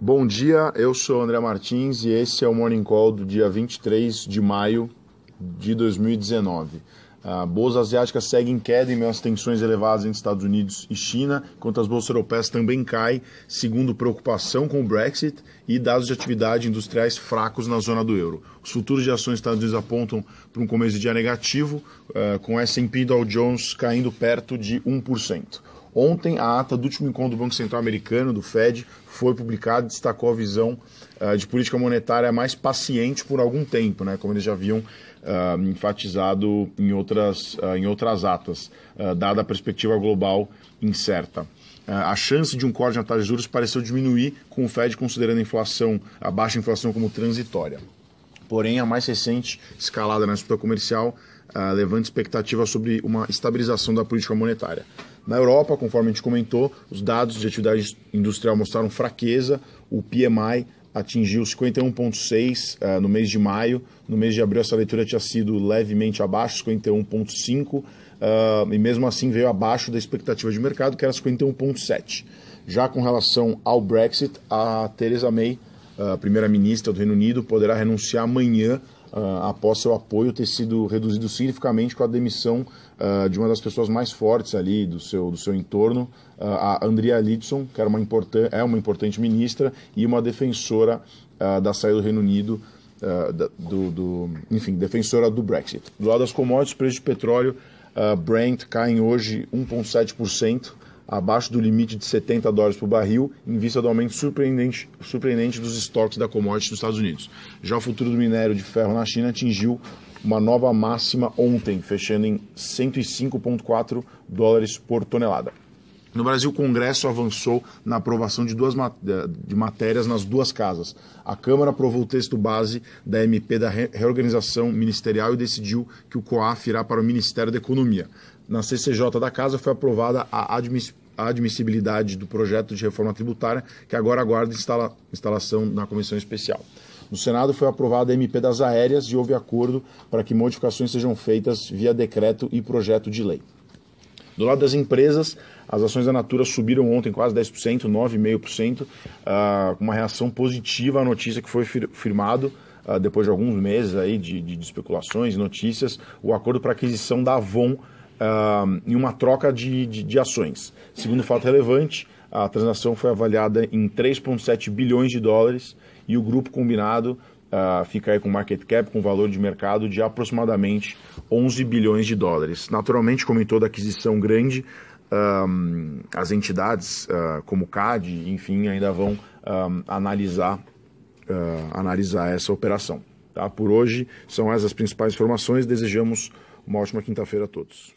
Bom dia, eu sou André Martins e esse é o Morning Call do dia 23 de maio de 2019. A bolsa asiática segue em queda em meio às tensões elevadas entre Estados Unidos e China, enquanto as bolsas europeias também caem, segundo preocupação com o Brexit e dados de atividade industriais fracos na zona do euro. Os futuros de ações dos Estados Unidos apontam para um começo de dia negativo, uh, com S&P Dow Jones caindo perto de 1%. Ontem, a ata do último encontro do Banco Central Americano, do Fed, foi publicada e destacou a visão uh, de política monetária mais paciente por algum tempo, né, como eles já haviam uh, enfatizado em outras, uh, em outras atas, dada a perspectiva global incerta. a chance de um corte na taxa de juros pareceu diminuir, com o Fed considerando a inflação, a baixa inflação como transitória. Porém, a mais recente escalada na disputa comercial levanta expectativa sobre uma estabilização da política monetária. Na Europa, conforme a gente comentou, os dados de atividade industrial mostraram fraqueza, o PMI atingiu 51,6 uh, no mês de maio, no mês de abril essa leitura tinha sido levemente abaixo, 51,5, uh, e mesmo assim veio abaixo da expectativa de mercado, que era 51,7. Já com relação ao Brexit, a Theresa May, a primeira-ministra do Reino Unido, poderá renunciar amanhã uh, após seu apoio ter sido reduzido significativamente com a demissão uh, de uma das pessoas mais fortes ali do seu, do seu entorno, uh, a Andrea Lidson, que era uma é uma importante ministra e uma defensora da saída do Reino Unido, do, do, enfim, defensora do Brexit. Do lado das commodities, preço de petróleo, Brent caem hoje 1,7%, abaixo do limite de 70 dólares por barril, em vista do aumento surpreendente, surpreendente dos estoques da commodity nos Estados Unidos. Já o futuro do minério de ferro na China atingiu uma nova máxima ontem, fechando em 105,4 dólares por tonelada. No Brasil, o Congresso avançou na aprovação de duas de matérias nas duas casas. A Câmara aprovou o texto base da MP da reorganização ministerial e decidiu que o COAF irá para o Ministério da Economia. Na CCJ da Casa foi aprovada a admissão a admissibilidade do projeto de reforma tributária, que agora aguarda instala, instalação na comissão especial. No Senado foi aprovada a MP das aéreas e houve acordo para que modificações sejam feitas via decreto e projeto de lei. Do lado das empresas, as ações da Natura subiram ontem quase 10%, 9,5%, uh, com uma reação positiva à notícia que foi firmado uh, depois de alguns meses aí de, de, de especulações e notícias, o acordo para aquisição da Avon uh, em uma troca de, de, de ações. Segundo fato relevante, a transação foi avaliada em 3,7 bilhões de dólares e o grupo combinado uh, fica aí com market cap, com valor de mercado de aproximadamente 11 bilhões de dólares. Naturalmente, como em toda aquisição grande, um, as entidades uh, como CAD, enfim, ainda vão um, analisar, uh, analisar essa operação. Tá? Por hoje, são essas as principais informações. Desejamos uma ótima quinta-feira a todos.